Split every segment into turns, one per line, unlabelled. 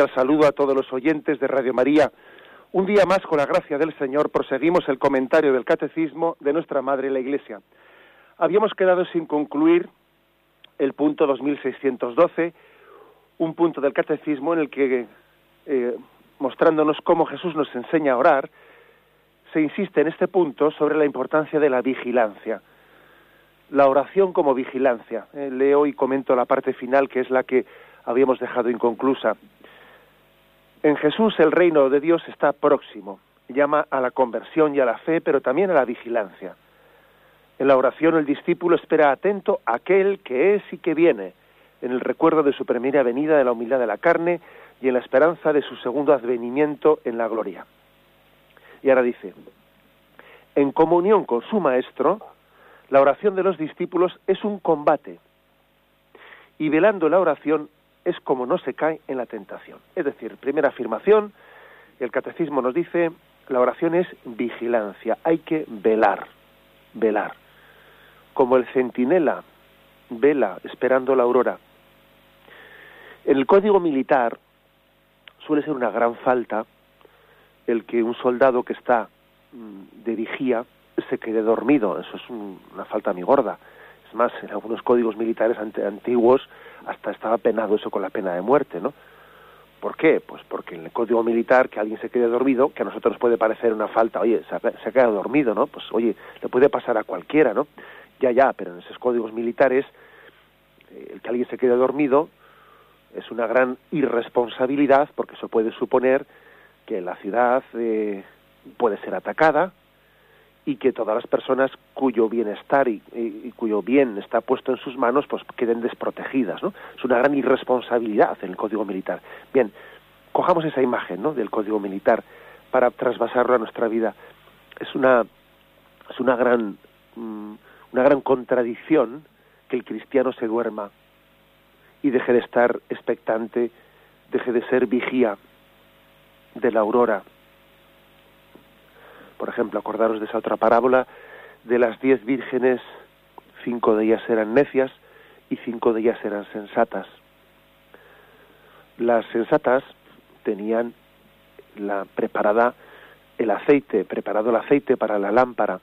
Cordial saludo a todos los oyentes de Radio María. Un día más, con la gracia del Señor, proseguimos el comentario del Catecismo de nuestra Madre la Iglesia. Habíamos quedado sin concluir el punto 2612, un punto del Catecismo en el que, eh, mostrándonos cómo Jesús nos enseña a orar, se insiste en este punto sobre la importancia de la vigilancia. La oración como vigilancia. Eh, leo y comento la parte final, que es la que habíamos dejado inconclusa. En Jesús el reino de Dios está próximo. Llama a la conversión y a la fe, pero también a la vigilancia. En la oración el discípulo espera atento a aquel que es y que viene, en el recuerdo de su primera venida de la humildad de la carne y en la esperanza de su segundo advenimiento en la gloria. Y ahora dice, en comunión con su Maestro, la oración de los discípulos es un combate. Y velando la oración es como no se cae en la tentación. Es decir, primera afirmación, el catecismo nos dice, la oración es vigilancia, hay que velar, velar. Como el centinela vela esperando la aurora. En el código militar suele ser una gran falta el que un soldado que está mm, de vigía se quede dormido. Eso es una falta muy gorda. Es más, en algunos códigos militares antiguos hasta estaba penado eso con la pena de muerte, ¿no? ¿Por qué? Pues porque en el código militar que alguien se quede dormido, que a nosotros nos puede parecer una falta, oye, se ha, quedado dormido, ¿no? Pues oye, le puede pasar a cualquiera, ¿no? Ya, ya, pero en esos códigos militares, eh, el que alguien se quede dormido es una gran irresponsabilidad porque eso puede suponer que la ciudad eh, puede ser atacada, y que todas las personas cuyo bienestar y, cuyo bien está puesto en sus manos pues queden desprotegidas ¿no? es una gran irresponsabilidad en el código militar bien cojamos esa imagen ¿no? del código militar para trasvasarlo a nuestra vida es una es una gran mm, una gran contradicción que el cristiano se duerma y deje de estar expectante deje de ser vigía de la aurora por ejemplo, acordaros de esa otra parábola de las diez vírgenes, cinco de ellas eran necias y cinco de ellas eran sensatas. Las sensatas tenían la preparada el aceite, preparado el aceite para la lámpara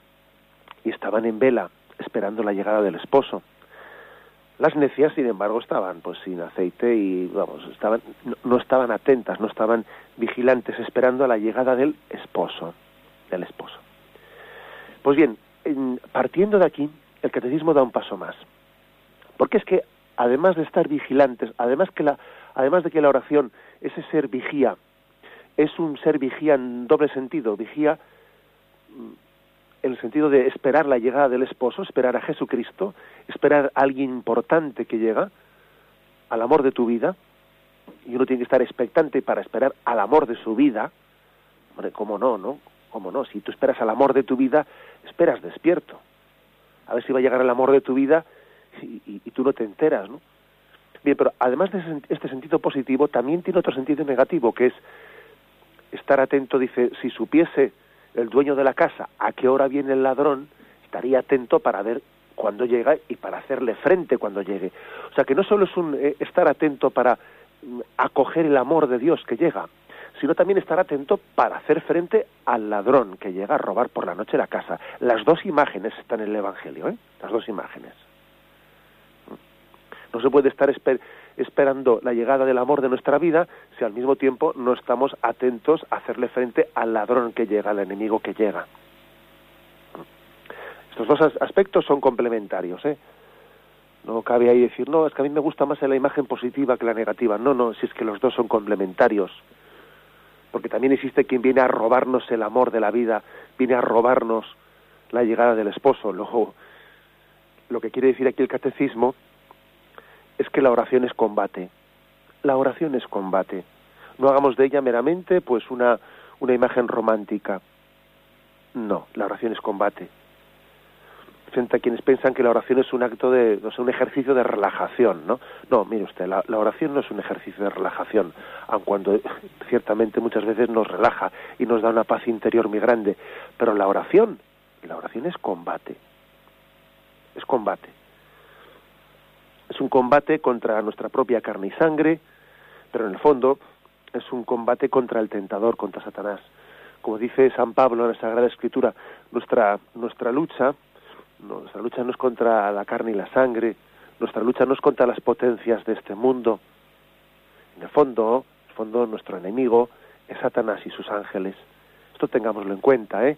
y estaban en vela esperando la llegada del esposo. Las necias, sin embargo, estaban pues sin aceite y vamos, estaban no estaban atentas, no estaban vigilantes esperando a la llegada del esposo del esposo. Pues bien, partiendo de aquí, el catecismo da un paso más. Porque es que, además de estar vigilantes, además, que la, además de que la oración, ese ser vigía, es un ser vigía en doble sentido, vigía mm, en el sentido de esperar la llegada del esposo, esperar a Jesucristo, esperar a alguien importante que llega, al amor de tu vida, y uno tiene que estar expectante para esperar al amor de su vida, hombre, cómo no, ¿no? ¿Cómo no? Si tú esperas al amor de tu vida, esperas despierto. A ver si va a llegar el amor de tu vida y, tú no te enteras, ¿no? Bien, pero además de este sentido positivo, también tiene otro sentido negativo, que es estar atento, dice, si supiese el dueño de la casa a qué hora viene el ladrón, estaría atento para ver cuándo llega y para hacerle frente cuando llegue. O sea, que no solo es un eh, estar atento para mm, acoger el amor de Dios que llega, sino también estar atento para hacer frente al ladrón que llega a robar por la noche la casa. Las dos imágenes están en el Evangelio, ¿eh? Las dos imágenes. No se puede estar esperando la llegada del amor de nuestra vida si al mismo tiempo no estamos atentos a hacerle frente al ladrón que llega, al enemigo que llega. Estos dos aspectos son complementarios, ¿eh? No cabe ahí decir, no, es que a mí me gusta más la imagen positiva que la negativa. No, no, si es que los dos son complementarios porque también existe quien viene a robarnos el amor de la vida, viene a robarnos la llegada del esposo. Luego, lo que quiere decir aquí el catecismo es que la oración es combate. La oración es combate. no hagamos de ella meramente pues una, una imagen romántica. No, la oración es combate. Frente a quienes piensan que la oración es un acto de, no sé, un ejercicio de relajación, ¿no? No, mire usted, la, la oración no es un ejercicio de relajación, aun cuando ciertamente muchas veces nos relaja y nos da una paz interior muy grande, pero la oración, la oración es combate, es combate. Es un combate contra nuestra propia carne y sangre, pero en el fondo es un combate contra el tentador, contra Satanás. Como dice San Pablo en la Sagrada Escritura, nuestra, nuestra lucha, nuestra lucha no es contra la carne y la sangre, nuestra lucha no es contra las potencias de este mundo. En el fondo, en el fondo nuestro enemigo es Satanás y sus ángeles. Esto tengámoslo en cuenta, ¿eh?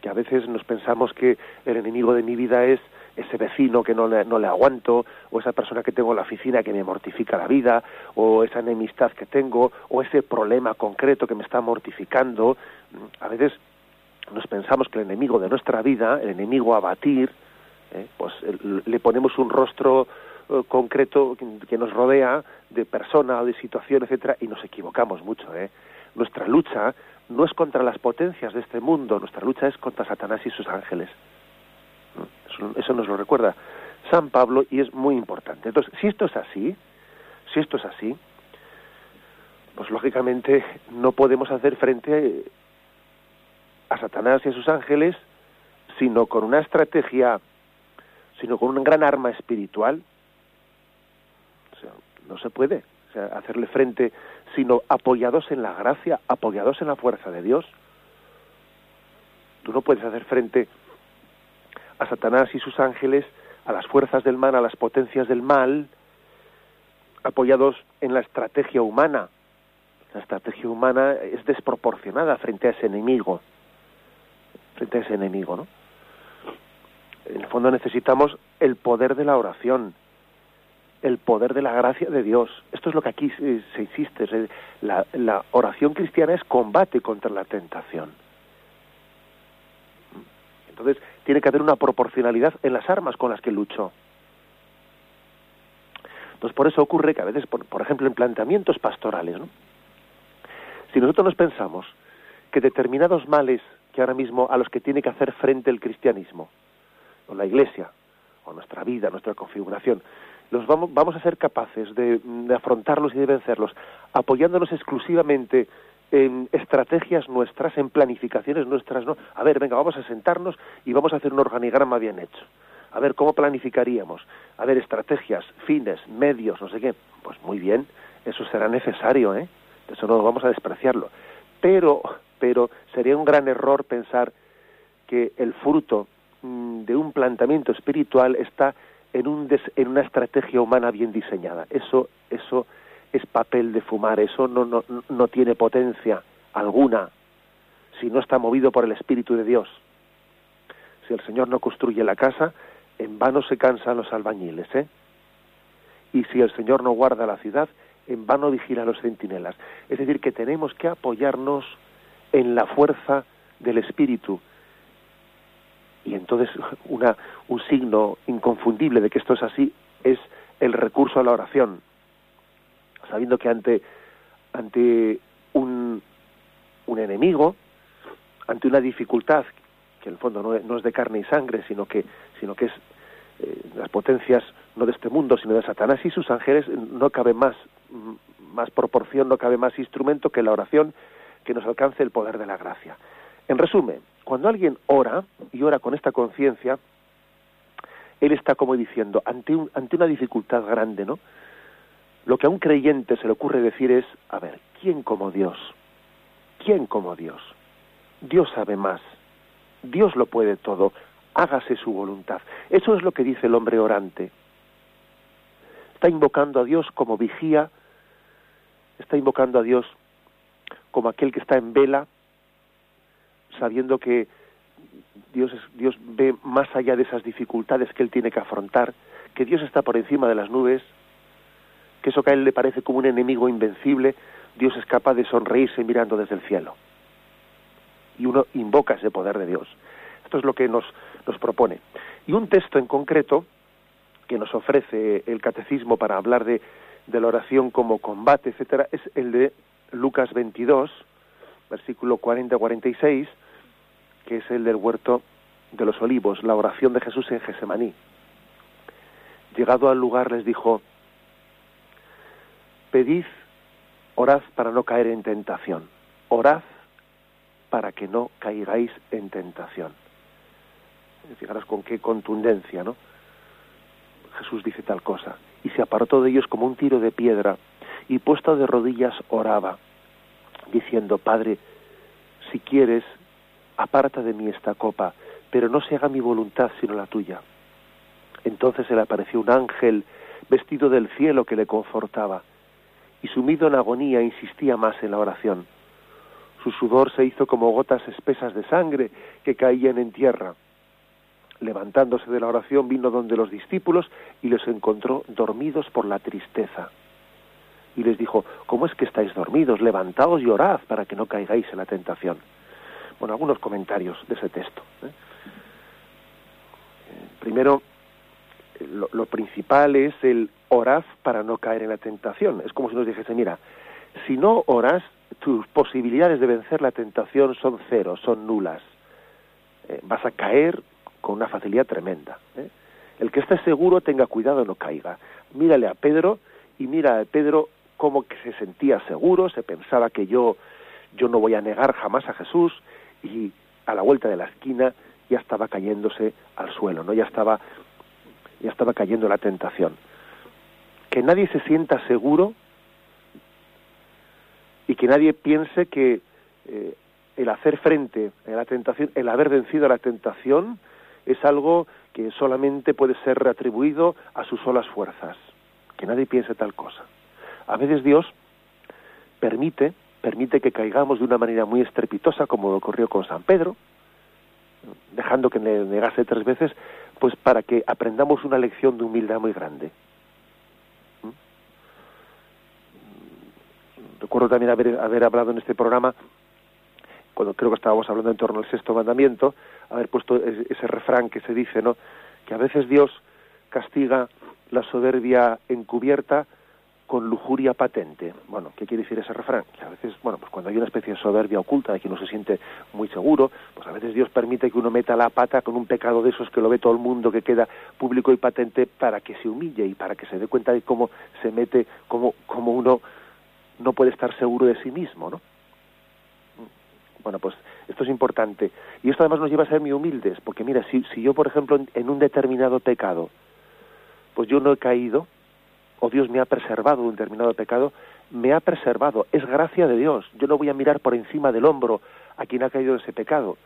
Que a veces nos pensamos que el enemigo de mi vida es ese vecino que no le, no le aguanto, o esa persona que tengo en la oficina que me mortifica la vida, o esa enemistad que tengo, o ese problema concreto que me está mortificando. A veces nos pensamos que el enemigo de nuestra vida, el enemigo a batir, eh, pues le ponemos un rostro eh, concreto que nos rodea de persona o de situación, etcétera, y nos equivocamos mucho. ¿eh? Nuestra lucha no es contra las potencias de este mundo, nuestra lucha es contra Satanás y sus ángeles. Eso, nos lo recuerda San Pablo y es muy importante. Entonces, si esto es así, si esto es así, pues lógicamente no podemos hacer frente a Satanás y a sus ángeles sino con una estrategia, sino con un gran arma espiritual. O sea, no se puede hacerle frente sino apoyados en la gracia, apoyados en la fuerza de Dios. Tú no puedes hacer frente a Satanás y sus ángeles, a las fuerzas del mal, a las potencias del mal, apoyados en la estrategia humana. La estrategia humana es desproporcionada frente a ese enemigo, frente a ese enemigo, ¿no? En el fondo necesitamos el poder de la oración, el poder de la gracia de Dios. Esto es lo que aquí se, insiste. La, oración cristiana es combate contra la tentación. Entonces, tiene que haber una proporcionalidad en las armas con las que lucho. Entonces, por eso ocurre que a veces, por, ejemplo, en planteamientos pastorales, si nosotros nos pensamos que determinados males que ahora mismo a los que tiene que hacer frente el cristianismo, o la iglesia, o nuestra vida, nuestra configuración, los vamos, vamos a ser capaces de, de afrontarlos y de vencerlos, apoyándonos exclusivamente en estrategias nuestras, en planificaciones nuestras, ¿no? A ver, venga, vamos a sentarnos y vamos a hacer un organigrama bien hecho. A ver, ¿cómo planificaríamos? A ver, estrategias, fines, medios, no sé qué. Pues muy bien, eso será necesario, ¿eh? Eso no vamos a despreciarlo. Pero, pero sería un gran error pensar que el fruto mm, de un planteamiento espiritual está en, un en una estrategia humana bien diseñada. Eso, eso es papel de fumar, eso no, no, no tiene potencia alguna si no está movido por el Espíritu de Dios. Si el Señor no construye la casa, en vano se cansan los albañiles, ¿eh? Y si el Señor no guarda la ciudad, en vano vigila los centinelas. Es decir, que tenemos que apoyarnos en la fuerza del Espíritu. Y entonces una, un signo inconfundible de que esto es así es el recurso a la oración sabiendo que ante, ante un, un enemigo, ante una dificultad que en el fondo no, es de carne y sangre, sino que, sino que es eh, las potencias no de este mundo, sino de Satanás y sus ángeles, no cabe más, más proporción, no cabe más instrumento que la oración que nos alcance el poder de la gracia. En resumen, cuando alguien ora y ora con esta conciencia, él está como diciendo, ante, ante una dificultad grande, ¿no? Lo que a un creyente se le ocurre decir es, a ver, ¿quién como Dios? ¿Quién como Dios? Dios sabe más. Dios lo puede todo. Hágase su voluntad. Eso es lo que dice el hombre orante. Está invocando a Dios como vigía, está invocando a Dios como aquel que está en vela, sabiendo que Dios, Dios ve más allá de esas dificultades que él tiene que afrontar, que Dios está por encima de las nubes, que eso que a él le parece como un enemigo invencible, Dios es capaz de sonreírse mirando desde el cielo. Y uno invoca ese poder de Dios. Esto es lo que nos, nos propone. Y un texto en concreto que nos ofrece el catecismo para hablar de, de la oración como combate, etcétera, es el de Lucas 22, versículo 40-46, que es el del huerto de los olivos, la oración de Jesús en Gesemaní. Llegado al lugar les dijo, pedid, orad para no caer en tentación, orad para que no caigáis en tentación. Fijaros con qué contundencia, ¿no? Jesús dice tal cosa. Y se apartó de ellos como un tiro de piedra y puesto de rodillas oraba, diciendo, Padre, si quieres, aparta de mí esta copa, pero no se haga mi voluntad sino la tuya. Entonces se le apareció un ángel vestido del cielo que le confortaba, y sumido en agonía insistía más en la oración. Su sudor se hizo como gotas espesas de sangre que caían en tierra. Levantándose de la oración vino donde los discípulos y los encontró dormidos por la tristeza. Y les dijo, ¿cómo es que estáis dormidos? Levantaos y orad para que no caigáis en la tentación. Bueno, algunos comentarios de ese texto. ¿eh? Eh, primero, lo, principal es el orad para no caer en la tentación. Es como si nos dijese, mira, si no oras, tus posibilidades de vencer la tentación son cero, son nulas. Eh, vas a caer con una facilidad tremenda. El que esté seguro tenga cuidado no caiga. Mírale a Pedro y mira a Pedro cómo que se sentía seguro, se pensaba que yo yo no voy a negar jamás a Jesús y a la vuelta de la esquina ya estaba cayéndose al suelo, ¿no? Ya estaba ya estaba cayendo la tentación. Que nadie se sienta seguro y que nadie piense que eh, el hacer frente a la tentación, el haber vencido a la tentación, es algo que solamente puede ser atribuido a sus solas fuerzas. Que nadie piense tal cosa. A veces Dios permite, permite que caigamos de una manera muy estrepitosa, como ocurrió con San Pedro, dejando que le negase tres veces, pues para que aprendamos una lección de humildad muy grande. ¿Mm? Recuerdo también haber, haber hablado en este programa cuando creo que estábamos hablando en torno al sexto mandamiento, haber puesto ese refrán que se dice, ¿no? Que a veces Dios castiga la soberbia encubierta con lujuria patente. Bueno, ¿qué quiere decir ese refrán? Que a veces, bueno, pues cuando hay una especie de soberbia oculta de que uno se siente muy seguro, pues a veces Dios permite que uno meta la pata con un pecado de esos que lo ve todo el mundo, que queda público y patente, para que se humille y para que se dé cuenta de cómo se mete, cómo, cómo uno no puede estar seguro de sí mismo, ¿no? Bueno, pues esto es importante. Y esto además nos lleva a ser muy humildes, porque mira, si, si yo, por ejemplo, en un determinado pecado, pues yo no he caído, o Dios me ha preservado de un determinado pecado, me ha preservado, es gracia de Dios. Yo no voy a mirar por encima del hombro a quien ha caído ese pecado.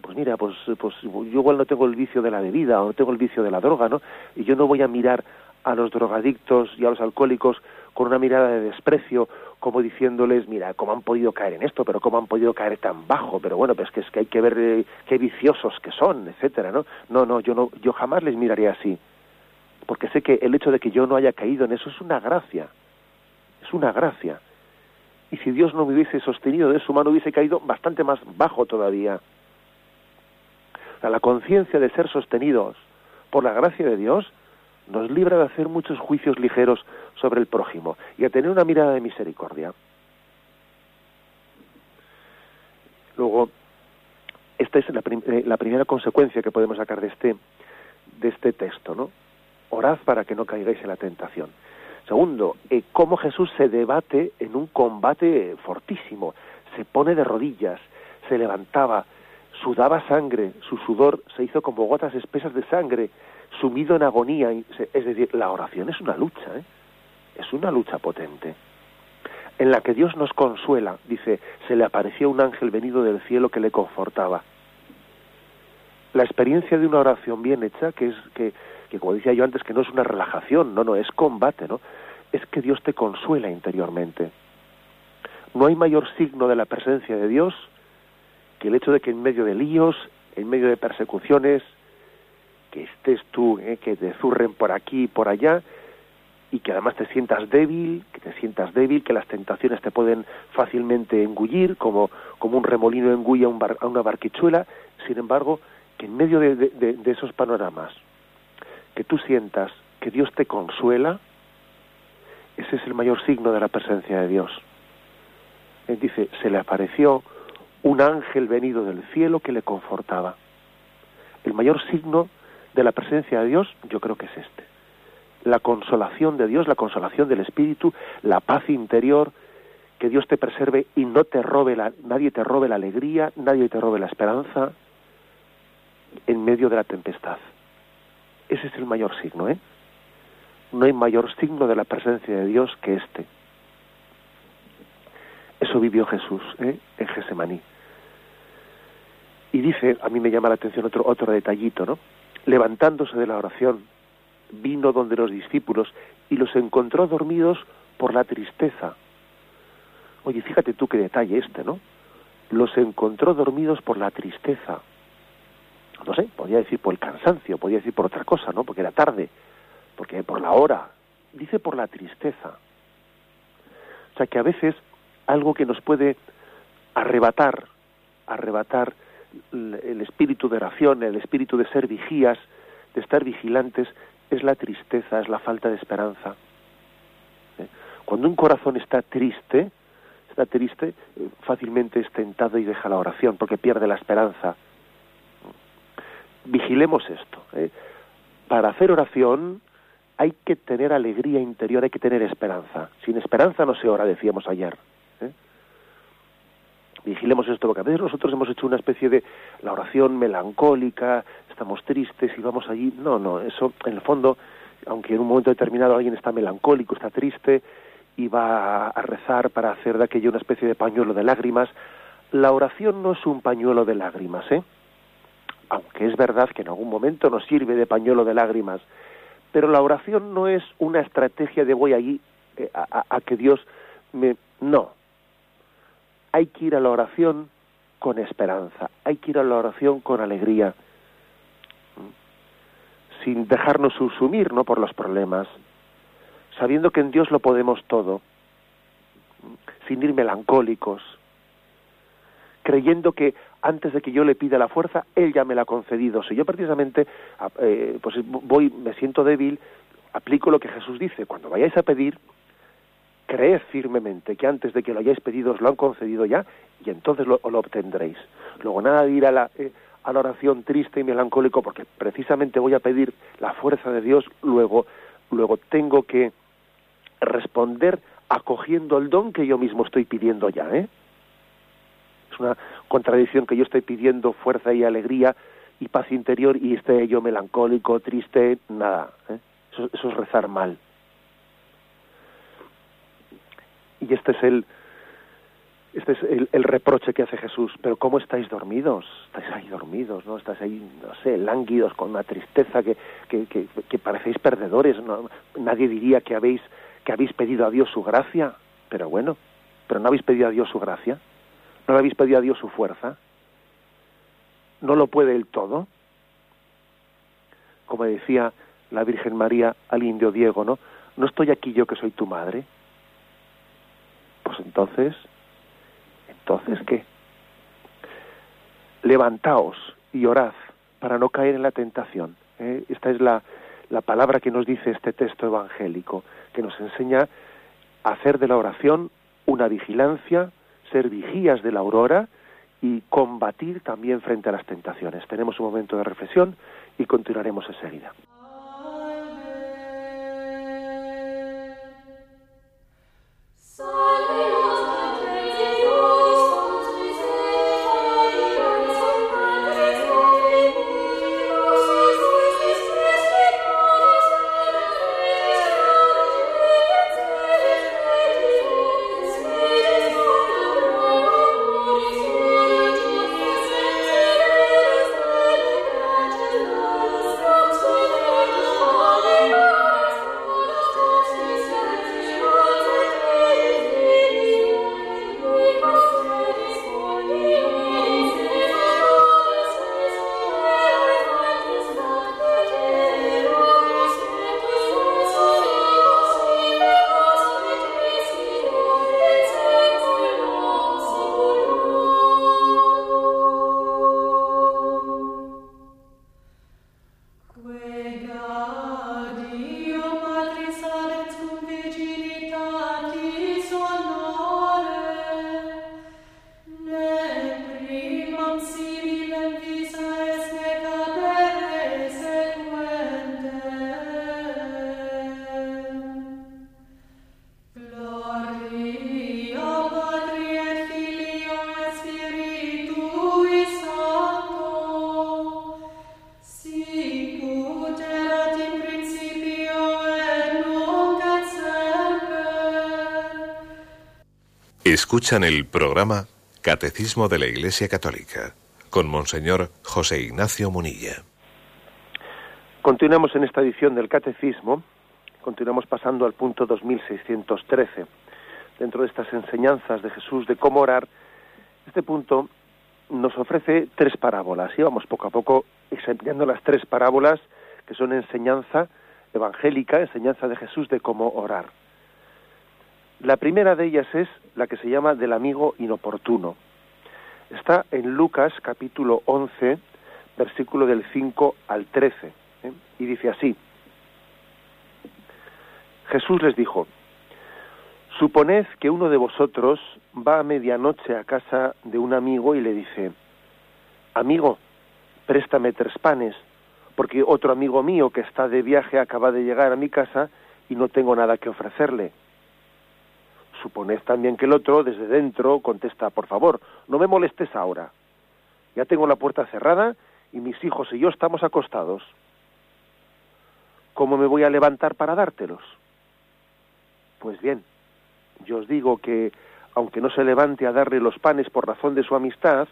Pues mira, pues, pues yo igual no tengo el vicio de la bebida o no tengo el vicio de la droga, ¿no? Y yo no voy a mirar a los drogadictos y a los alcohólicos con una mirada de desprecio, como diciéndoles, mira, cómo han podido caer en esto, pero cómo han podido caer tan bajo, pero bueno, pues que es que hay que ver eh, qué viciosos que son, etcétera, ¿no? No, no, yo no, yo jamás les miraría así, porque sé que el hecho de que yo no haya caído en eso es una gracia, es una gracia. Y si Dios no me hubiese sostenido de su mano, hubiese caído bastante más bajo todavía. La conciencia de ser sostenidos por la gracia de Dios nos libra de hacer muchos juicios ligeros sobre el prójimo y a tener una mirada de misericordia. Luego, esta es la, eh, la, primera consecuencia que podemos sacar de este, de este texto, ¿no? Orad para que no caigáis en la tentación. Segundo, eh, cómo Jesús se debate en un combate fortísimo. Se pone de rodillas, se levantaba, sudaba sangre, su sudor se hizo como gotas espesas de sangre, sumido en agonía. Es decir, la oración es una lucha, ¿eh? es una lucha potente, en la que Dios nos consuela. Dice, se le apareció un ángel venido del cielo que le confortaba. La experiencia de una oración bien hecha, que es que, que como decía yo antes, que no es una relajación, no, no, es combate, ¿no? Es que Dios te consuela interiormente. No hay mayor signo de la presencia de Dios que el hecho de que en medio de líos, en medio de persecuciones, que estés tú, ¿eh? que te zurren por aquí y por allá, y que además te sientas débil, que te sientas débil, que las tentaciones te pueden fácilmente engullir, como, como un remolino engulle a, a una barquichuela, sin embargo, que en medio de esos panoramas, que tú sientas que Dios te consuela, ese es el mayor signo de la presencia de Dios. Eh, dice, se le apareció un ángel venido del cielo que le confortaba. El mayor signo de la presencia de Dios yo creo que es este. La consolación de Dios, la consolación del Espíritu, la paz interior, que Dios te preserve y no te robe la, nadie te robe la alegría, nadie te robe la esperanza en medio de la tempestad. Ese es el mayor signo, ¿eh? No hay mayor signo de la presencia de Dios que este. Eso vivió Jesús ¿eh? en Gesemaní. Y dice, a mí me llama la atención otro, otro detallito, ¿no? Levantándose de la oración, vino donde los discípulos y los encontró dormidos por la tristeza. Oye, fíjate tú qué detalle este, ¿no? Los encontró dormidos por la tristeza. No sé, podía decir por el cansancio, podía decir por otra cosa, ¿no? Porque era tarde, porque por la hora. Dice por la tristeza. O sea que a veces algo que nos puede arrebatar, arrebatar el espíritu de oración, el espíritu de ser vigías, de estar vigilantes, es la tristeza, es la falta de esperanza. ¿Eh? Cuando un corazón está triste, está triste, eh, fácilmente es tentado y deja la oración porque pierde la esperanza. Vigilemos esto. ¿eh? Para hacer oración hay que tener alegría interior, hay que tener esperanza. Sin esperanza no se ora, decíamos ayer vigilemos esto, porque a veces nosotros hemos hecho una especie de la oración melancólica, estamos tristes y vamos allí. No, no, eso en el fondo, aunque en un momento determinado alguien está melancólico, está triste y va a rezar para hacer de aquello una especie de pañuelo de lágrimas, la oración no es un pañuelo de lágrimas, ¿eh? Aunque es verdad que en algún momento nos sirve de pañuelo de lágrimas, pero la oración no es una estrategia de voy allí eh, a, que Dios me... No, hay que ir a la oración con esperanza, hay que ir a la oración con alegría, sin dejarnos subsumir ¿no? por los problemas, sabiendo que en Dios lo podemos todo, sin ir melancólicos, creyendo que antes de que yo le pida la fuerza, Él ya me la ha concedido. Si yo precisamente eh, pues voy, me siento débil, aplico lo que Jesús dice, cuando vayáis a pedir, creed firmemente que antes de que lo hayáis pedido os lo han concedido ya y entonces lo, lo obtendréis. Luego nada de ir a la, eh, a la oración triste y melancólico porque precisamente voy a pedir la fuerza de Dios, luego, luego tengo que responder acogiendo el don que yo mismo estoy pidiendo ya. ¿eh? Es una contradicción que yo estoy pidiendo fuerza y alegría y paz interior y esté yo melancólico, triste, nada. ¿eh? eso es rezar mal. Y este es el, este es el, reproche que hace Jesús. Pero ¿cómo estáis dormidos? Estáis ahí dormidos, ¿no? Estáis ahí, no sé, lánguidos, con una tristeza que, que, que, parecéis perdedores. ¿no? Nadie diría que habéis, que habéis pedido a Dios su gracia. Pero bueno, pero no habéis pedido a Dios su gracia. No le habéis pedido a Dios su fuerza. No lo puede el todo. Como decía la Virgen María al indio Diego, ¿no? No estoy aquí yo que soy tu madre pues entonces, entonces qué? Levantaos y orad para no caer en la tentación. ¿eh? Esta es la, la palabra que nos dice este texto evangélico, que nos enseña a hacer de la oración una vigilancia, ser vigías de la aurora y combatir también frente a las tentaciones. Tenemos un momento de reflexión y continuaremos enseguida.
Escuchan el programa Catecismo de la Iglesia Católica con Monseñor José Ignacio Munilla.
Continuamos en esta edición del Catecismo, continuamos pasando al punto 2613. Dentro de estas enseñanzas de Jesús de cómo orar, este punto nos ofrece tres parábolas y vamos poco a poco examinando las tres parábolas que son enseñanza evangélica, enseñanza de Jesús de cómo orar. La primera de ellas es la que se llama del amigo inoportuno. Está en Lucas capítulo 11, versículo del 5 al 13, ¿eh? y dice así. Jesús les dijo, Suponed que uno de vosotros va a medianoche a casa de un amigo y le dice, Amigo, préstame tres panes, porque otro amigo mío que está de viaje acaba de llegar a mi casa y no tengo nada que ofrecerle suponed también que el otro, desde dentro, contesta, por favor, no me molestes ahora. Ya tengo la puerta cerrada y mis hijos y yo estamos acostados. ¿Cómo me voy a levantar para dártelos? Pues bien, yo os digo que, aunque no se levante a darle los panes por razón de su amistad,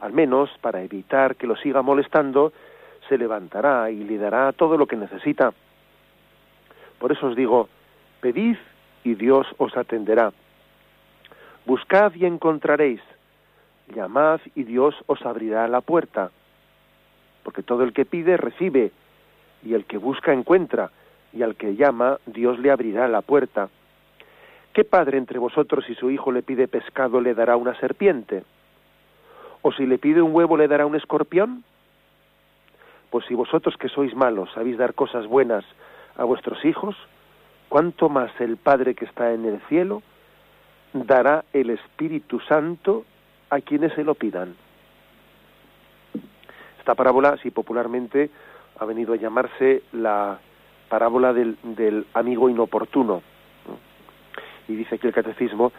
al menos para evitar que lo siga molestando, se levantará y le dará todo lo que necesita. Por eso os digo, pedid y Dios os atenderá. Buscad y encontraréis, llamad y Dios os abrirá la puerta, porque todo el que pide recibe, y el que busca encuentra, y al que llama Dios le abrirá la puerta. ¿Qué padre entre vosotros si su hijo le pide pescado le dará una serpiente? ¿O si le pide un huevo le dará un escorpión? Pues si vosotros que sois malos sabéis dar cosas buenas a vuestros hijos, cuánto más el Padre que está en el cielo dará el Espíritu Santo a quienes se lo pidan. Esta parábola, si popularmente ha venido a llamarse la parábola del, amigo inoportuno. Y dice que el catecismo,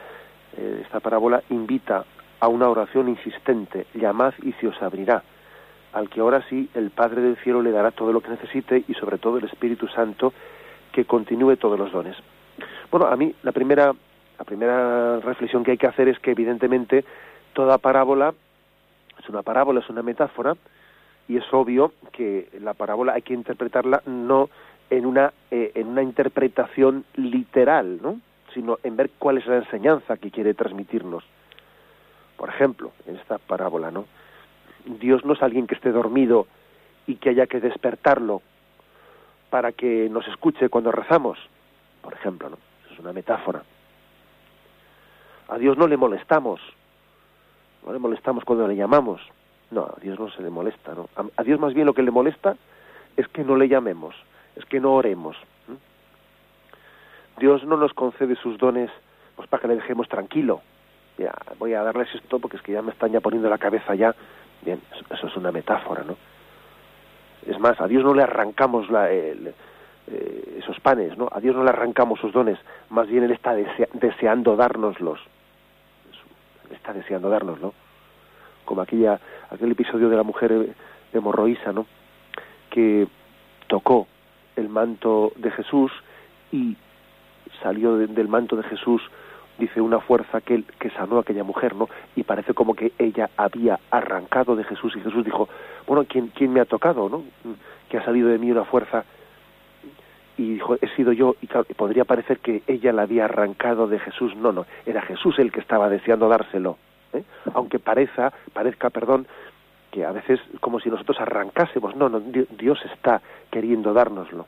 eh, esta parábola invita a una oración insistente, llamad y se os abrirá, al que ahora sí el Padre del Cielo le dará todo lo que necesite y sobre todo el Espíritu Santo que continúe todos los dones. Bueno, a mí la primera, la primera reflexión que hay que hacer es que evidentemente toda parábola es una parábola, es una metáfora, y es obvio que la parábola hay que interpretarla no en una, eh, en una interpretación literal, ¿no? sino en ver cuál es la enseñanza que quiere transmitirnos. Por ejemplo, en esta parábola, ¿no? Dios no es alguien que esté dormido y que haya que despertarlo para que nos escuche cuando rezamos, por ejemplo, ¿no? es una metáfora. A Dios no le molestamos, no le molestamos cuando le llamamos, no, a Dios no se le molesta, ¿no? A, Dios más bien lo que le molesta es que no le llamemos, es que no oremos. Dios no nos concede sus dones pues para que le dejemos tranquilo. Ya, voy a darles esto porque es que ya me están ya poniendo la cabeza ya. Bien, eso es una metáfora, ¿no? Es más, a Dios no le arrancamos la, eh, esos panes, ¿no? A Dios no le arrancamos sus dones, más bien Él está deseando dárnoslos. Está deseando dárnoslo. Como aquella, aquel episodio de la mujer hemorroísa, ¿no? Que tocó el manto de Jesús y salió del manto de Jesús dice una fuerza que, que sanó a aquella mujer, ¿no? Y parece como que ella había arrancado de Jesús y Jesús dijo, bueno, ¿quién, quién me ha tocado, no? Que ha salido de mí una fuerza y dijo, he sido yo, y podría parecer que ella la había arrancado de Jesús, no, no, era Jesús el que estaba deseando dárselo, ¿eh? aunque parezca, parezca, perdón, que a veces como si nosotros arrancásemos, no, no, Dios está queriendo dárnoslo.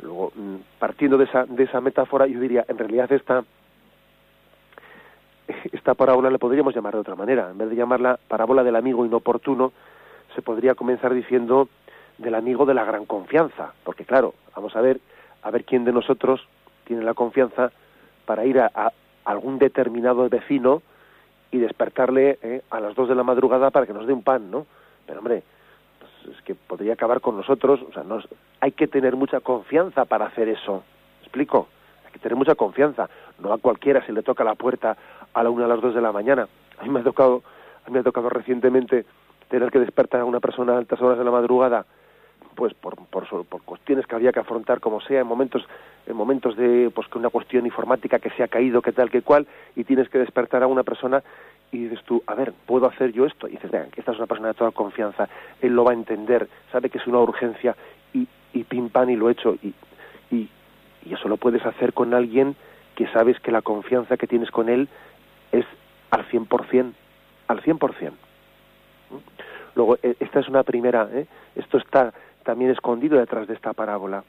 Luego, mm, partiendo de esa, de esa metáfora, yo diría, en realidad esta, esta parábola la podríamos llamar de otra manera. En vez de llamarla parábola del amigo inoportuno, se podría comenzar diciendo del amigo de la gran confianza. Porque claro, vamos a ver, a ver quién de nosotros tiene la confianza para ir a, algún determinado vecino y despertarle eh, a las dos de la madrugada para que nos dé un pan, ¿no? Pero hombre, es que podría acabar con nosotros, o sea, nos, hay que tener mucha confianza para hacer eso. explico? Hay que tener mucha confianza. No a cualquiera se le toca la puerta a la una a las dos de la mañana. A mí me ha tocado, a mí me ha tocado recientemente tener que despertar a una persona a altas horas de la madrugada pues por, por, por, cuestiones que había que afrontar como sea en momentos en momentos de pues que una cuestión informática que se ha caído que tal que cual y tienes que despertar a una persona y dices tú a ver puedo hacer yo esto y dices vean esta es una persona de toda confianza él lo va a entender sabe que es una urgencia y pim pam y lo he hecho y, y y eso lo puedes hacer con alguien que sabes que la confianza que tienes con él es al 100%, al 100%. Luego, e, esta es una primera, ¿eh? esto está también escondido detrás de esta parábola.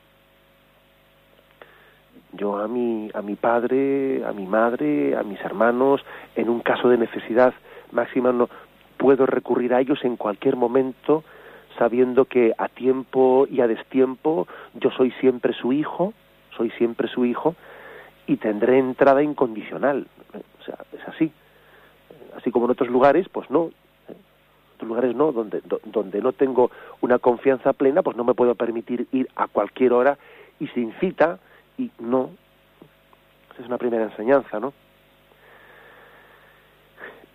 Yo a mi, a mi padre, a mi madre, a mis hermanos, en un caso de necesidad máxima, no puedo recurrir a ellos en cualquier momento, sabiendo que a tiempo y a destiempo yo soy siempre su hijo, soy siempre su hijo, y tendré entrada incondicional. O sea, es así. Así como en otros lugares, pues no. En otros lugares no, donde, donde no tengo una confianza plena, pues no me puedo permitir ir a cualquier hora y sin cita, y no. Esa es una primera enseñanza, ¿no?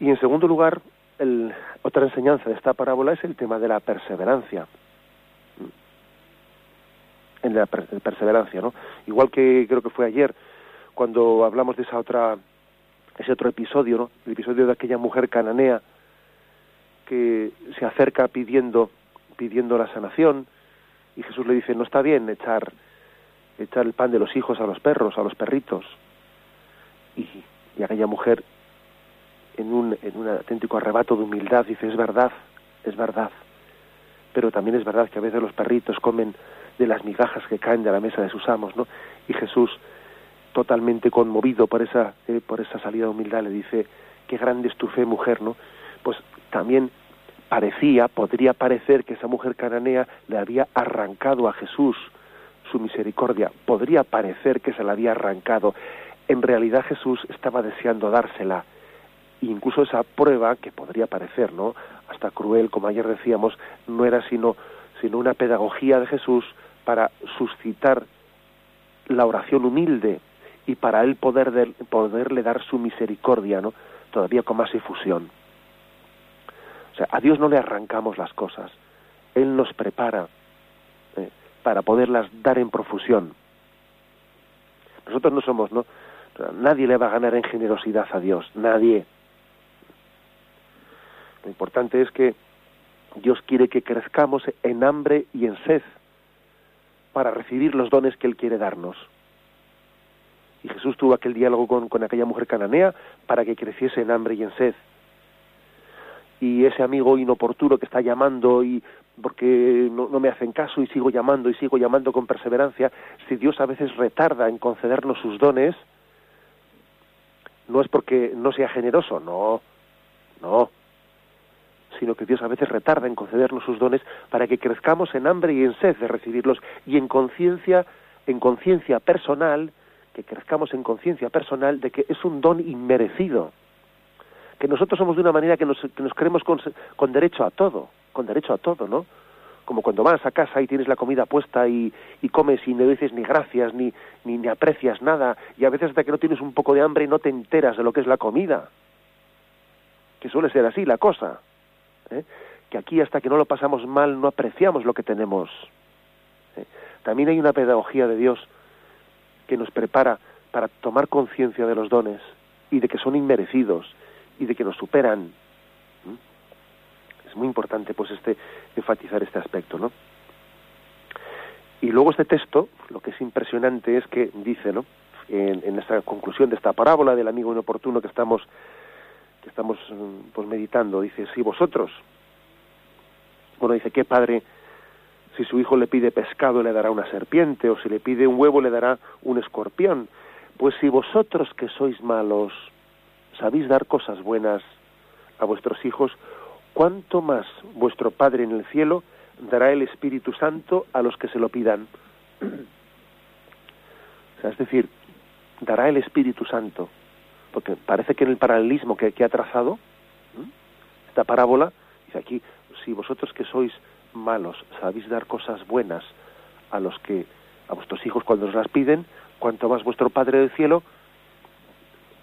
Y en segundo lugar, el, otra enseñanza de esta parábola es el tema de la perseverancia en la perseverancia, ¿no? Igual que creo que fue ayer, cuando hablamos de esa otra ese otro episodio, ¿no? El episodio de aquella mujer cananea que se acerca pidiendo pidiendo la sanación y Jesús le dice, "No está bien echar echar el pan de los hijos a los perros, a los perritos." Y, y aquella mujer en un en un auténtico arrebato de humildad dice, "Es verdad, es verdad." Pero también es verdad que a veces los perritos comen de las migajas que caen de la mesa de sus amos, ¿no? Y Jesús totalmente conmovido por esa, eh, por esa salida de humildad, le dice, qué grande es tu fe, mujer, ¿no? Pues también parecía, podría parecer que esa mujer cananea le había arrancado a Jesús su misericordia, podría parecer que se la había arrancado. En realidad Jesús estaba deseando dársela. Incluso esa prueba, que podría parecer, ¿no? Hasta cruel, como ayer decíamos, no era sino, sino una pedagogía de Jesús para suscitar la oración humilde, y para él poder poderle dar su misericordia, ¿no? Todavía con más efusión. O sea, a Dios no le arrancamos las cosas, Él nos prepara ¿eh? para poderlas dar en profusión. Nosotros no somos, ¿no? Nadie le va a ganar en generosidad a Dios, nadie. Lo importante es que Dios quiere que crezcamos en hambre y en sed para recibir los dones que Él quiere darnos. Y Jesús tuvo aquel diálogo con, con aquella mujer cananea para que creciese en hambre y en sed. Y ese amigo inoportuno que está llamando y porque no, no, me hacen caso y sigo llamando y sigo llamando con perseverancia, si Dios a veces retarda en concedernos sus dones, no es porque no sea generoso, no, no, sino que Dios a veces retarda en concedernos sus dones para que crezcamos en hambre y en sed de recibirlos y en conciencia, en conciencia personal que crezcamos en conciencia personal de que es un don inmerecido, que nosotros somos de una manera que nos, que nos creemos con, con derecho a todo, con derecho a todo, ¿no? Como cuando vas a casa y tienes la comida puesta y, y comes y no dices ni gracias, ni, ni, ni aprecias nada, y a veces hasta que no tienes un poco de hambre no te enteras de lo que es la comida, que suele ser así la cosa, ¿eh? que aquí hasta que no lo pasamos mal no apreciamos lo que tenemos. ¿eh? También hay una pedagogía de Dios que nos prepara para tomar conciencia de los dones y de que son inmerecidos y de que nos superan. Es muy importante pues este enfatizar este aspecto, ¿no? Y luego este texto, lo que es impresionante es que dice, ¿no? En, en esta conclusión de esta parábola del amigo inoportuno que estamos que estamos pues meditando, dice, si vosotros, bueno, dice, ¿qué padre si su hijo le pide pescado le dará una serpiente, o si le pide un huevo le dará un escorpión. Pues si vosotros que sois malos sabéis dar cosas buenas a vuestros hijos, ¿cuánto más vuestro Padre en el cielo dará el Espíritu Santo a los que se lo pidan? es decir, dará el Espíritu Santo. Porque parece que en el paralelismo que, que ha trazado, esta parábola, dice aquí, si vosotros que sois malos, sabéis dar cosas buenas a los que a vuestros hijos cuando os las piden, cuanto más vuestro Padre del cielo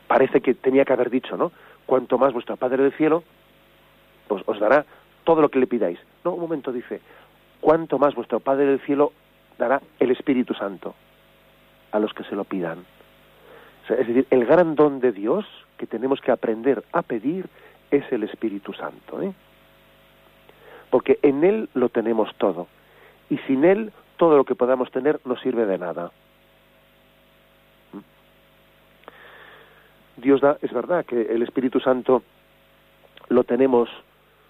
parece que tenía que haber dicho, ¿no? Cuanto más vuestro Padre del cielo pues os dará todo lo que le pidáis. No, un momento dice, cuánto más vuestro Padre del cielo dará el Espíritu Santo a los que se lo pidan. Es decir, el gran don de Dios que tenemos que aprender a pedir es el Espíritu Santo. ¿eh? Porque en Él lo tenemos todo. Y sin Él todo lo que podamos tener no sirve de nada. ¿Mm? Dios da, es verdad que el Espíritu Santo lo tenemos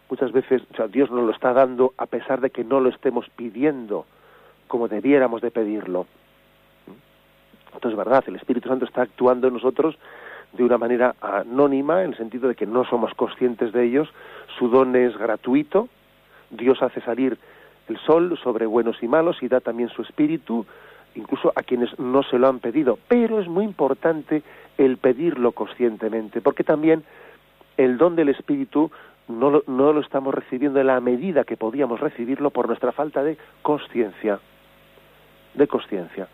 muchas veces, o sea, Dios nos lo está dando a pesar de que no lo estemos pidiendo como debiéramos de pedirlo. Esto es verdad, el Espíritu Santo está actuando en nosotros de una manera anónima, en el sentido de que no somos conscientes de ellos, su don es gratuito, Dios hace salir el sol sobre buenos y malos y da también su espíritu, incluso a quienes no se lo han pedido. Pero es muy importante el pedirlo conscientemente, porque también el don del espíritu no lo, no lo estamos recibiendo en la medida que podíamos recibirlo por nuestra falta de conciencia. De conciencia.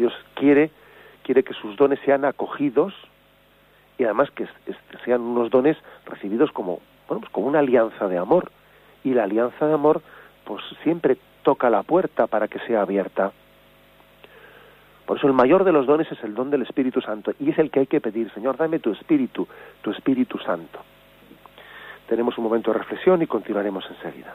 Dios quiere, quiere que sus dones sean acogidos y además que sean unos dones recibidos como, bueno, pues como una alianza de amor. Y la alianza de amor, pues siempre toca la puerta para que sea abierta. Por eso el mayor de los dones es el don del Espíritu Santo y es el que hay que pedir, Señor, dame tu Espíritu, tu Espíritu Santo. Tenemos un momento de reflexión y continuaremos enseguida.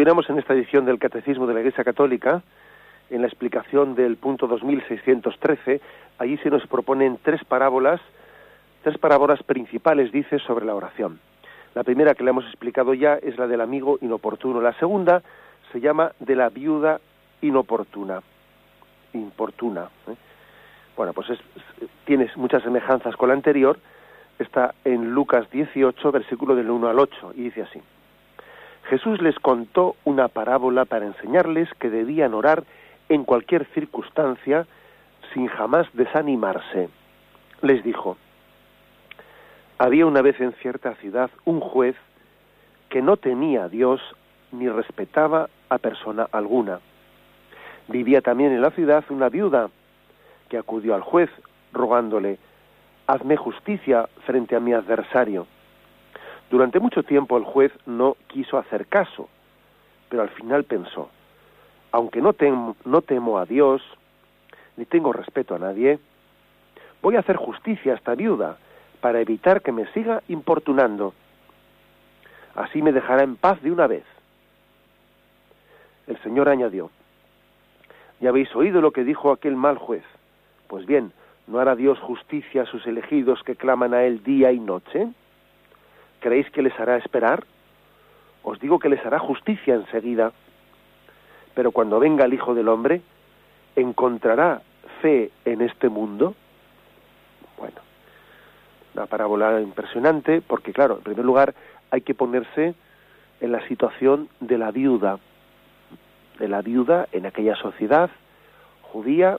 Continuamos en esta edición del Catecismo de la Iglesia Católica, en la explicación del punto 2613. Allí se nos proponen tres parábolas, tres parábolas principales, dice, sobre la oración. La primera que le hemos explicado ya es la del amigo inoportuno. La segunda se llama de la viuda inoportuna. Importuna. ¿eh? Bueno, pues es, tienes muchas semejanzas con la anterior. Está en Lucas 18, versículo del 1 al 8, y dice así. Jesús les contó una parábola para enseñarles que debían orar en cualquier circunstancia sin jamás desanimarse. Les dijo, había una vez en cierta ciudad un juez que no temía a Dios ni respetaba a persona alguna. Vivía también en la ciudad una viuda que acudió al juez rogándole, hazme justicia frente a mi adversario. Durante mucho tiempo el juez no quiso hacer caso, pero al final pensó, aunque no temo, no temo a Dios, ni tengo respeto a nadie, voy a hacer justicia a esta viuda para evitar que me siga importunando. Así me dejará en paz de una vez. El Señor añadió, ya habéis oído lo que dijo aquel mal juez. Pues bien, ¿no hará Dios justicia a sus elegidos que claman a Él día y noche? ¿Creéis que les hará esperar? Os digo que les hará justicia enseguida. Pero cuando venga el Hijo del Hombre, ¿encontrará fe en este mundo? Bueno, una parábola impresionante porque, claro, en primer lugar hay que ponerse en la situación de la viuda, de la viuda en aquella sociedad judía,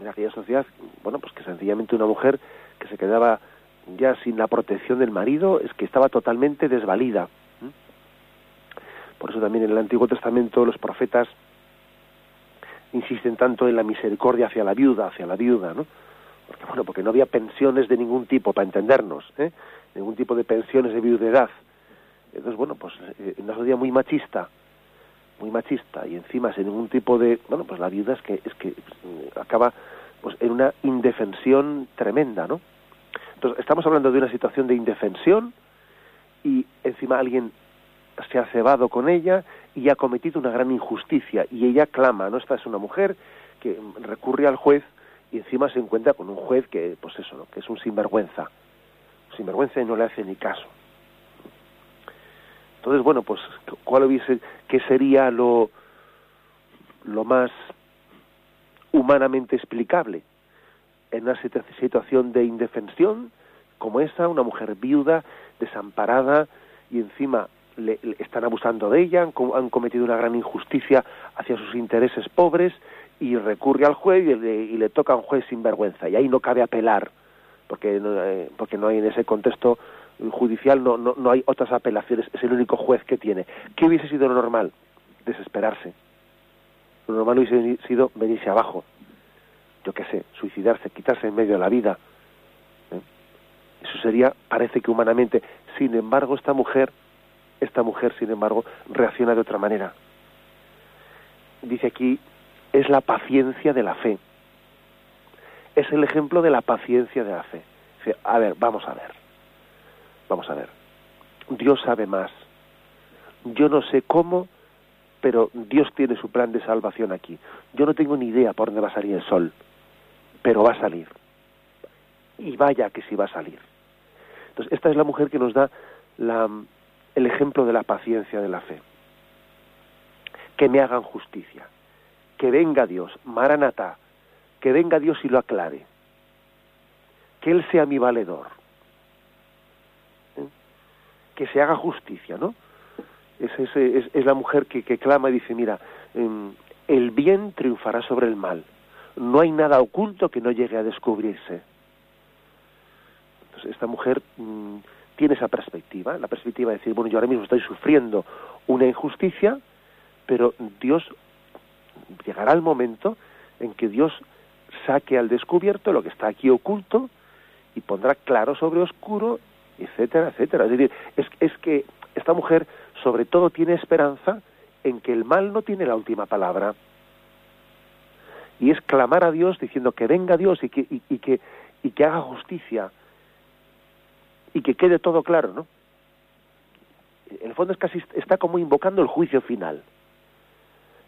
en aquella sociedad, bueno, pues que sencillamente una mujer que se quedaba ya sin la protección del marido, es que estaba totalmente desvalida. Por eso también en el Antiguo Testamento los profetas insisten tanto en la misericordia hacia la viuda, hacia la viuda, ¿no? Porque, bueno, porque no había pensiones de ningún tipo, para entendernos, ¿eh? ningún tipo de pensiones de viudedad. Entonces, bueno, pues eh, una sociedad muy machista, muy machista, y encima sin ningún tipo de, bueno, pues la viuda es que, es que pues, acaba pues en una indefensión tremenda, ¿no? Entonces, estamos hablando de una situación de indefensión y encima alguien se ha cebado con ella y ha cometido una gran injusticia y ella clama, ¿no? Esta es una mujer que recurre al juez y encima se encuentra con un juez que, pues eso, ¿no? que es un sinvergüenza, sinvergüenza y no le hace ni caso. Entonces, bueno, pues, ¿cuál hubiese, qué sería lo, lo más humanamente explicable en una situación de indefensión como esa, una mujer viuda, desamparada y encima le, están abusando de ella, han, cometido una gran injusticia hacia sus intereses pobres y recurre al juez y le, toca a un juez sin vergüenza y ahí no cabe apelar porque no, eh, porque no hay en ese contexto judicial no, no, no hay otras apelaciones. Es el único juez que tiene. ¿qué hubiese sido lo normal? desesperarse. Lo normal hubiese sido venirse abajo yo qué sé suicidarse quitarse en medio de la vida ¿eh? eso sería parece que humanamente sin embargo esta mujer esta mujer, sin embargo, reacciona de otra manera. Dice aquí, es la paciencia de la fe. Es el ejemplo de la paciencia de la fe. Dice, a ver, vamos a ver. Vamos a ver. Dios sabe más. Yo no sé cómo, pero Dios tiene su plan de salvación aquí. Yo no tengo ni idea por dónde va a salir el sol, pero va a salir. Y vaya que sí va a salir. Entonces, esta es la mujer que nos da la, el ejemplo de la paciencia de la fe. Que me hagan justicia. Que venga Dios, Maranatá, que venga Dios y lo aclare. Que Él sea mi valedor. ¿Eh? Que se haga justicia, ¿no? Es, es, la mujer que, clama y dice, mira, el bien triunfará sobre el mal. No hay nada oculto que no llegue a descubrirse. Entonces, esta mujer mm, tiene esa perspectiva, la perspectiva de decir, bueno, yo ahora mismo estoy sufriendo una injusticia, pero Dios llegará el momento en que Dios saque al descubierto lo que está aquí oculto y pondrá claro sobre oscuro, etcétera, etcétera. Es decir, es, es que esta mujer sobre todo tiene esperanza en que el mal no tiene la última palabra. Y es clamar a Dios diciendo que venga Dios y que, y que, y que haga justicia y que quede todo claro, ¿no? En el fondo es casi está como invocando el juicio final.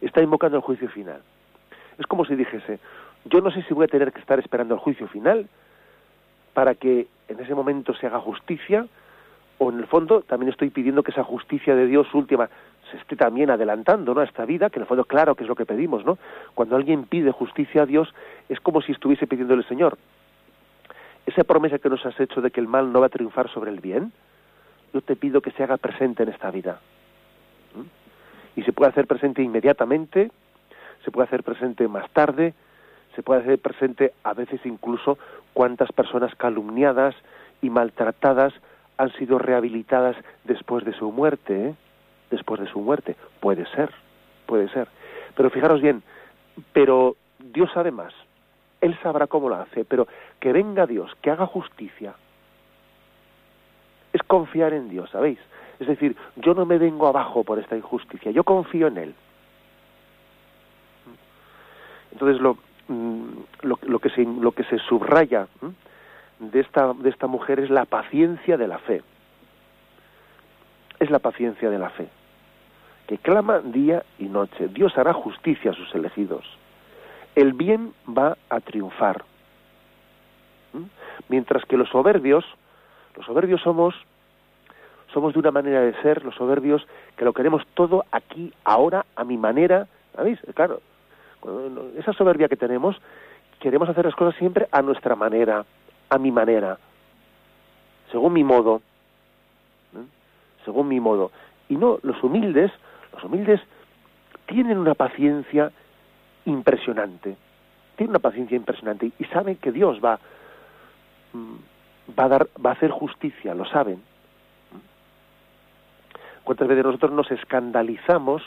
Está invocando el juicio final. Es como si dijese, yo no sé si voy a tener que estar esperando el juicio final para que en ese momento se haga justicia, o en el fondo también estoy pidiendo que esa justicia de Dios última se esté también adelantando ¿no? a esta vida, que en el fondo claro que es lo que pedimos, ¿no? Cuando alguien pide justicia a Dios es como si estuviese pidiéndole, Señor, esa promesa que nos has hecho de que el mal no va a triunfar sobre el bien, yo te pido que se haga presente en esta vida. ¿Mm? Y se puede hacer presente inmediatamente, se puede hacer presente más tarde, se puede hacer presente a veces incluso cuántas personas calumniadas y maltratadas han sido rehabilitadas después de su muerte, ¿eh? Después de su muerte. Puede ser, puede ser. Pero fijaros bien, pero Dios sabe más. Él sabrá cómo lo hace, pero que venga Dios, que haga justicia, es confiar en Dios, ¿sabéis? Es decir, yo no me vengo abajo por esta injusticia, yo confío en Él. Entonces lo, mm, lo, que, se, lo que se subraya de esta, de esta mujer es la paciencia de la fe. Es la paciencia de la fe, que clama día y noche. Dios hará justicia a sus elegidos el bien va a triunfar. ¿Mm? Mientras que los soberbios, los soberbios somos, somos de una manera de ser, los soberbios que lo queremos todo aquí, ahora, a mi manera, ¿sabéis? Claro, esa soberbia que tenemos, queremos hacer las cosas siempre a nuestra manera, a mi manera, según mi modo, ¿eh? según mi modo. Y no, los humildes, los humildes tienen una paciencia impresionante. Tiene una paciencia impresionante y saben que Dios va, mm, va, a dar, va a hacer justicia, lo saben. ¿Cuántas veces nosotros nos escandalizamos,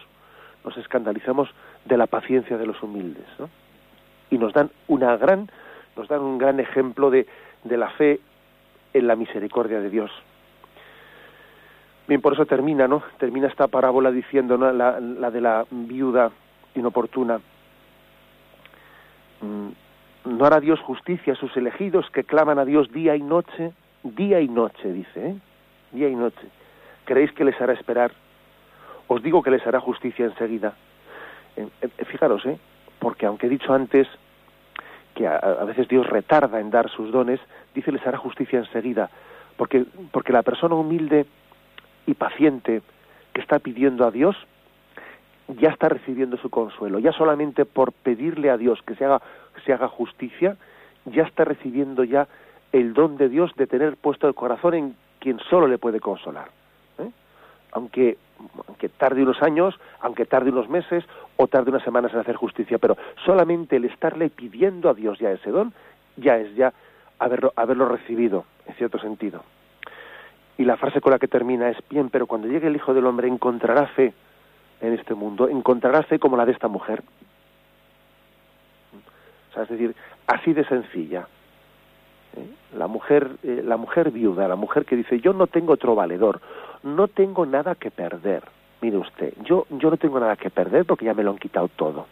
nos escandalizamos de la paciencia de los humildes, ¿no? Y nos dan una gran, nos dan un gran ejemplo de la fe en la misericordia de Dios. Bien, por eso termina, ¿no? Termina esta parábola diciendo, ¿no? La, de la viuda inoportuna. Mm, no hará Dios justicia a sus elegidos que claman a Dios día y noche, día y noche, dice, ¿eh? Día y noche. ¿Creéis que les hará esperar? Os digo que les hará justicia enseguida. fijaros, ¿eh? Porque aunque he dicho antes que a, a, veces Dios retarda en dar sus dones, dice les hará justicia enseguida. Porque, porque la persona humilde y paciente que está pidiendo a Dios, ya está recibiendo su consuelo. Ya solamente por pedirle a Dios que se haga, se haga justicia, ya está recibiendo ya el don de Dios de tener puesto el corazón en quien solo le puede consolar. ¿eh? Aunque, aunque tarde unos años, aunque tarde unos meses o tarde unas semanas en hacer justicia, pero solamente el estarle pidiendo a Dios ya ese don, ya es ya haberlo, haberlo recibido, en cierto sentido. Y la frase con la que termina es, bien, pero cuando llegue el Hijo del Hombre encontrará fe en este mundo, encontrará fe como la de esta mujer. O es decir, así de sencilla. ¿Eh? La mujer, eh, la mujer viuda, la mujer que dice, yo no tengo otro valedor, no tengo nada que perder. Mire usted, yo, yo no tengo nada que perder porque ya me lo han quitado todo.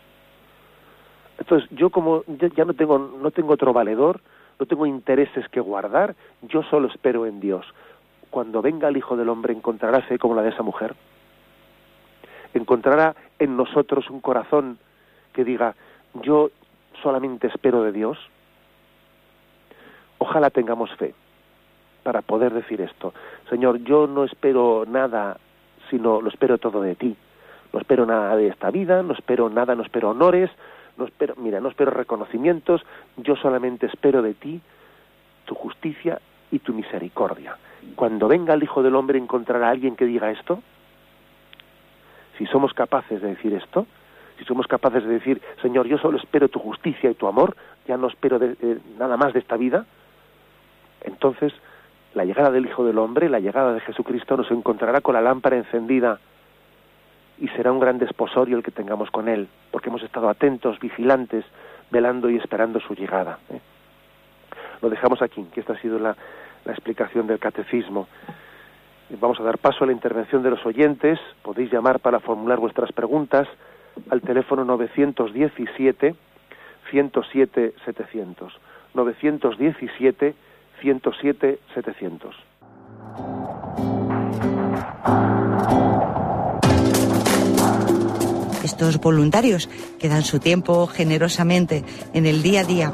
Entonces, yo como ya, ya no tengo, no tengo otro valedor, no tengo intereses que guardar, yo solo espero en Dios cuando venga el Hijo del Hombre encontrará fe como la de esa mujer. Encontrará en nosotros un corazón que diga, yo solamente espero de Dios. Ojalá tengamos fe para poder decir esto. Señor, yo no espero nada, sino lo espero todo de ti. No espero nada de esta vida, no espero nada, no espero honores, no espero, mira, no espero reconocimientos, yo solamente espero de ti tu justicia y tu misericordia cuando venga el Hijo del Hombre encontrará a alguien que diga esto? Si somos capaces de decir esto, si somos capaces de decir, Señor, yo solo espero tu justicia y tu amor, ya no espero de, nada más de esta vida, entonces la llegada del Hijo del Hombre, la llegada de Jesucristo nos encontrará con la lámpara encendida y será un gran desposorio el que tengamos con Él, porque hemos estado atentos, vigilantes, velando y esperando su llegada. ¿eh? Lo dejamos aquí, que esta ha sido la, la explicación del catecismo. Vamos a dar paso a la intervención de los oyentes. Podéis llamar para formular vuestras preguntas al teléfono 917 107 700. 917 107 700.
Estos voluntarios que dan su tiempo generosamente en el día a día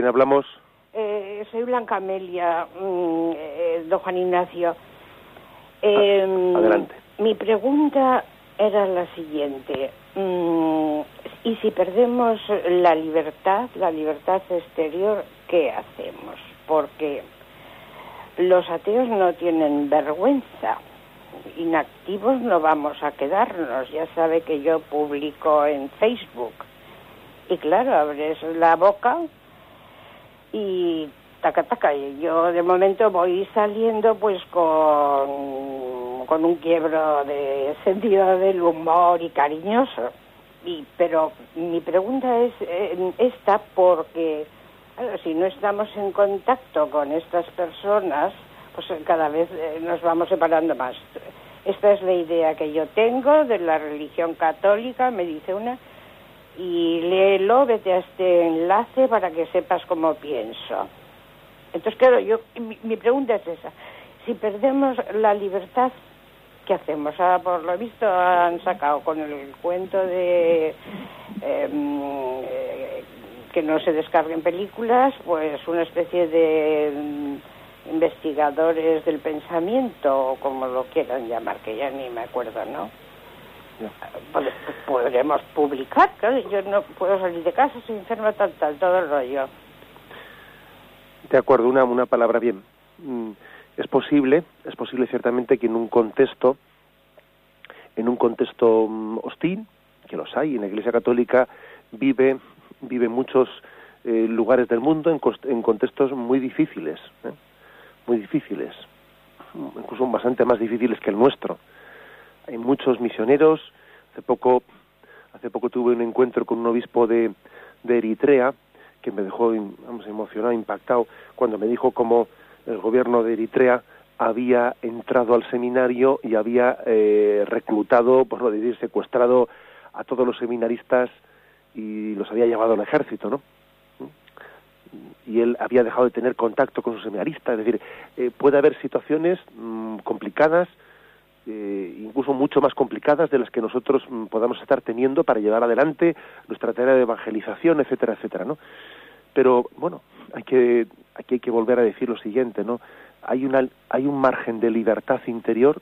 Quién hablamos?
Eh, soy Blanca Amelia, mm, eh, don Juan Ignacio. Eh,
adelante.
Mi pregunta era la siguiente. Mm, ¿Y si perdemos la libertad, la libertad exterior, qué hacemos? Porque los ateos no tienen vergüenza inactivos no vamos a quedarnos. Ya sabe que yo publico en Facebook. Y claro, abres la boca y taca taca. Yo de momento voy saliendo pues con, con un quiebro de sentido del humor y cariñoso. Y, pero mi pregunta es eh, esta porque si no estamos en contacto con estas personas, pues cada vez eh, nos vamos separando más. Esta es la idea que yo tengo de la religión católica, me dice una, y léelo, vete a este enlace para que sepas cómo pienso. Entonces, claro, yo, mi, pregunta es esa. Si perdemos la libertad, ¿qué hacemos? Ah, por lo visto han sacado con el cuento de em, eh, que no se descarguen películas, pues una especie de mm, investigadores del pensamiento, o como lo quieran llamar, que ya ni me acuerdo, ¿no? Podremos publicar, claro, yo no puedo salir de casa, soy enferma, tal, tal, todo el rollo.
De acuerdo, una, una palabra bien. Mm, es posible, es posible ciertamente que en un contexto, en un contexto mm, hostil, que los hay, en la Iglesia Católica vive, vive muchos eh, lugares del mundo en, en contextos muy difíciles, ¿eh? muy difíciles, incluso bastante más difíciles que el nuestro. Hay muchos misioneros. Hace poco, hace poco tuve un encuentro con un obispo de, de Eritrea que me dejó vamos, emocionado, impactado, cuando me dijo cómo el gobierno de Eritrea había entrado al seminario y había eh, reclutado, por no decir, secuestrado a todos los seminaristas y los había llevado al ejército, ¿no? Y él había dejado de tener contacto con sus seminaristas. Es decir, eh, puede haber situaciones mm, complicadas, eh, incluso mucho más complicadas de las que nosotros mm, podamos estar teniendo para llevar adelante nuestra tarea de evangelización, etcétera, etcétera, ¿no? Pero bueno, hay que aquí hay que volver a decir lo siguiente, ¿no? Hay una hay un margen de libertad interior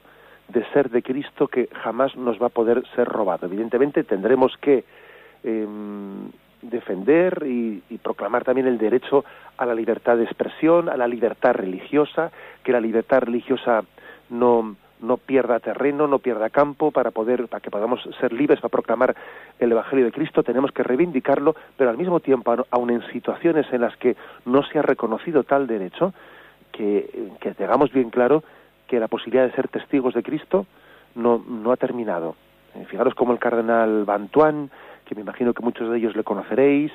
de ser de Cristo que jamás nos va a poder ser robado. Evidentemente tendremos que em, defender y, proclamar también el derecho a la libertad de expresión, a la libertad religiosa, que la libertad religiosa no no pierda terreno, no pierda campo para poder, para que podamos ser libres para proclamar el Evangelio de Cristo, tenemos que reivindicarlo, pero al mismo tiempo, aun en situaciones en las que no se ha reconocido tal derecho, que, que tengamos bien claro que la posibilidad de ser testigos de Cristo no, no ha terminado. Eh, fijaros como el cardenal Bantuan, que me imagino que muchos de ellos le conoceréis,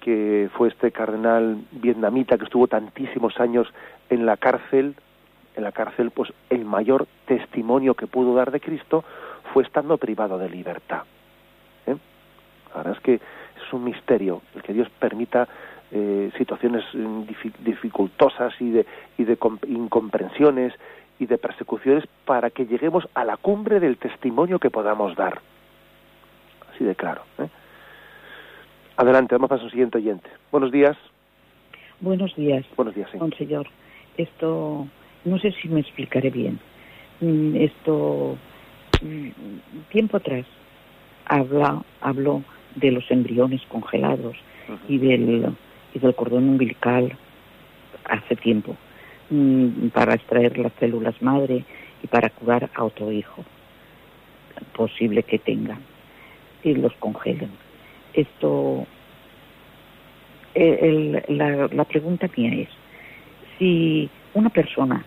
que fue este cardenal vietnamita que estuvo tantísimos años en la cárcel en la cárcel, pues el mayor testimonio que pudo dar de Cristo fue estando privado de libertad. ¿eh? La verdad es que es un misterio el que Dios permita eh, situaciones mm, dificultosas y de, y de incomprensiones y de persecuciones para que lleguemos a la cumbre del testimonio que podamos dar. Así de claro. ¿eh? Adelante, vamos a su siguiente oyente. Buenos días.
Buenos días.
Buenos días, sí.
Señor. Esto no sé si me explicaré bien. Mm, esto, mm, tiempo atrás, habla, habló de los embriones congelados y, del, y del cordón umbilical hace tiempo mm, para extraer las células madre y para curar a otro hijo posible que tenga y los congelen. Esto, eh, la, la pregunta mía es, si una persona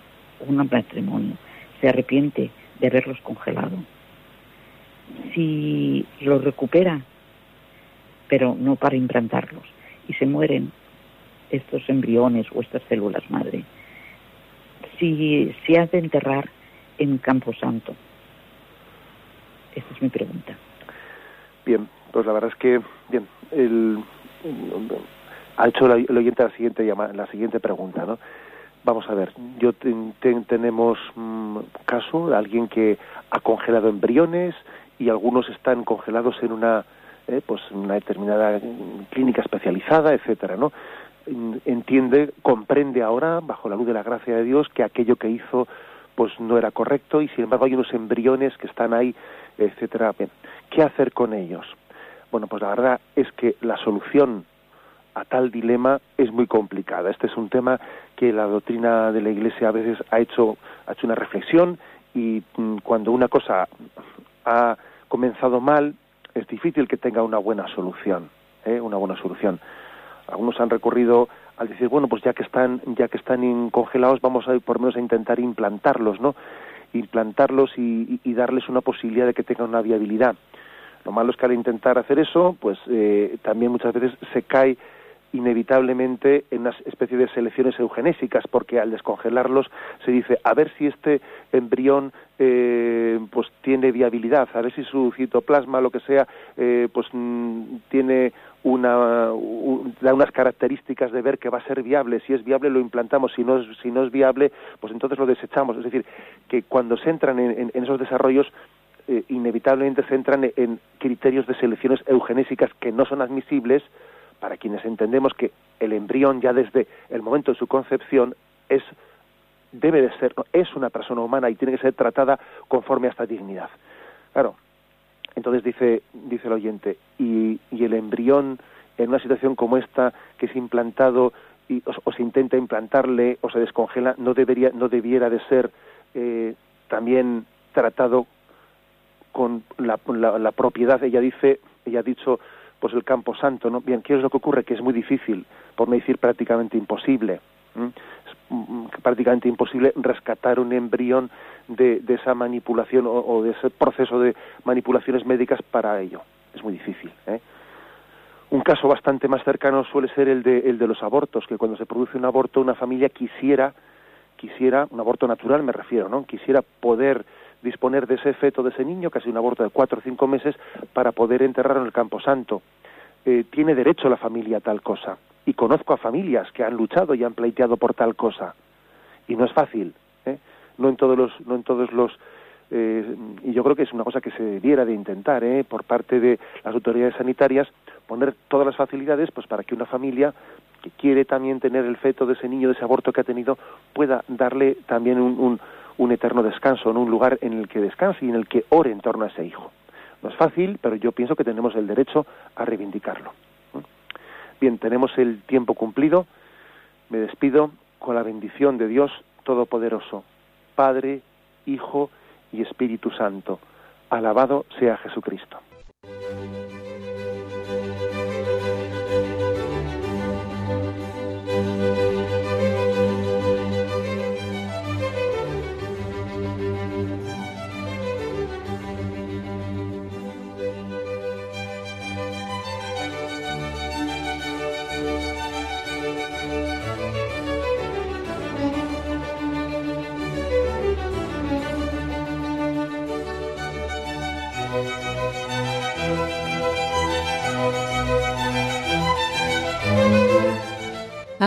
un matrimonio se arrepiente de haberlos congelado, si los recupera, pero no para implantarlos, y se mueren estos embriones o estas células madre, si se ha de enterrar en Campo Santo. Esa es mi pregunta.
Bien, pues la verdad es que, bien, el, ha hecho el oyente la siguiente, la siguiente pregunta, ¿no? Vamos a ver, yo tenemos un mm, caso de alguien que ha congelado embriones y algunos están congelados en una eh, pues una determinada clínica especializada, etcétera, ¿no? Entiende, comprende ahora, bajo la luz de la gracia de Dios, que aquello que hizo pues no era correcto y sin embargo hay unos embriones que están ahí, etcétera. ¿Qué hacer con ellos? Bueno, pues la verdad es que la solución a tal dilema es muy complicada. Este es un tema que la doctrina de la Iglesia a veces ha hecho, ha hecho una reflexión y mm, cuando una cosa ha comenzado mal, es difícil que tenga una buena solución, ¿eh? una buena solución. Algunos han recurrido al decir, bueno, pues ya que están, ya que están congelados, vamos a por menos a intentar implantarlos, ¿no? Implantarlos y, darles una posibilidad de que tengan una viabilidad. Lo malo es que al intentar hacer eso, pues eh, también muchas veces se cae inevitablemente en una especie de selecciones eugenésicas, porque al descongelarlos se dice a ver si este embrión eh, pues tiene viabilidad, a ver si su citoplasma, lo que sea, eh, pues mm, tiene una da unas características de ver que va a ser viable, si es viable lo implantamos, si no es, si no es viable, pues entonces lo desechamos. Es decir, que cuando se entran en, esos desarrollos eh, inevitablemente se entran en criterios de selecciones eugenésicas que no son admisibles para quienes entendemos que el embrión ya desde el momento de su concepción es debe de ser es una persona humana y tiene que ser tratada conforme a esta dignidad. Claro. Entonces dice dice el oyente y, el embrión en una situación como esta que es implantado y, o, se intenta implantarle o se descongela no debería no debiera de ser eh, también tratado con la, la propiedad ella dice ella ha dicho pues el campo santo, ¿no? Bien, ¿qué es lo que ocurre? Que es muy difícil, por no decir prácticamente imposible. Es mm, prácticamente imposible rescatar un embrión de, esa manipulación o, de ese proceso de manipulaciones médicas para ello. Es muy difícil. ¿eh? Un caso bastante más cercano suele ser el de, el de los abortos, que cuando se produce un aborto una familia quisiera, quisiera, un aborto natural me refiero, ¿no? Quisiera poder disponer de ese feto de ese niño, casi un aborto de cuatro o cinco meses, para poder enterrarlo en el Campo Santo. Eh, tiene derecho la familia a tal cosa. Y conozco a familias que han luchado y han pleiteado por tal cosa. Y no es fácil. ¿eh? No en todos los, no en todos los eh, y yo creo que es una cosa que se debiera de intentar ¿eh? por parte de las autoridades sanitarias poner todas las facilidades pues para que una familia que quiere también tener el feto de ese niño de ese aborto que ha tenido pueda darle también un, un eterno descanso, en un lugar en el que descanse y en el que ore en torno a ese hijo. No es fácil, pero yo pienso que tenemos el derecho a reivindicarlo. Bien, tenemos el tiempo cumplido. Me despido con la bendición de Dios Todopoderoso, Padre, Hijo y Espíritu Santo. Alabado sea Jesucristo.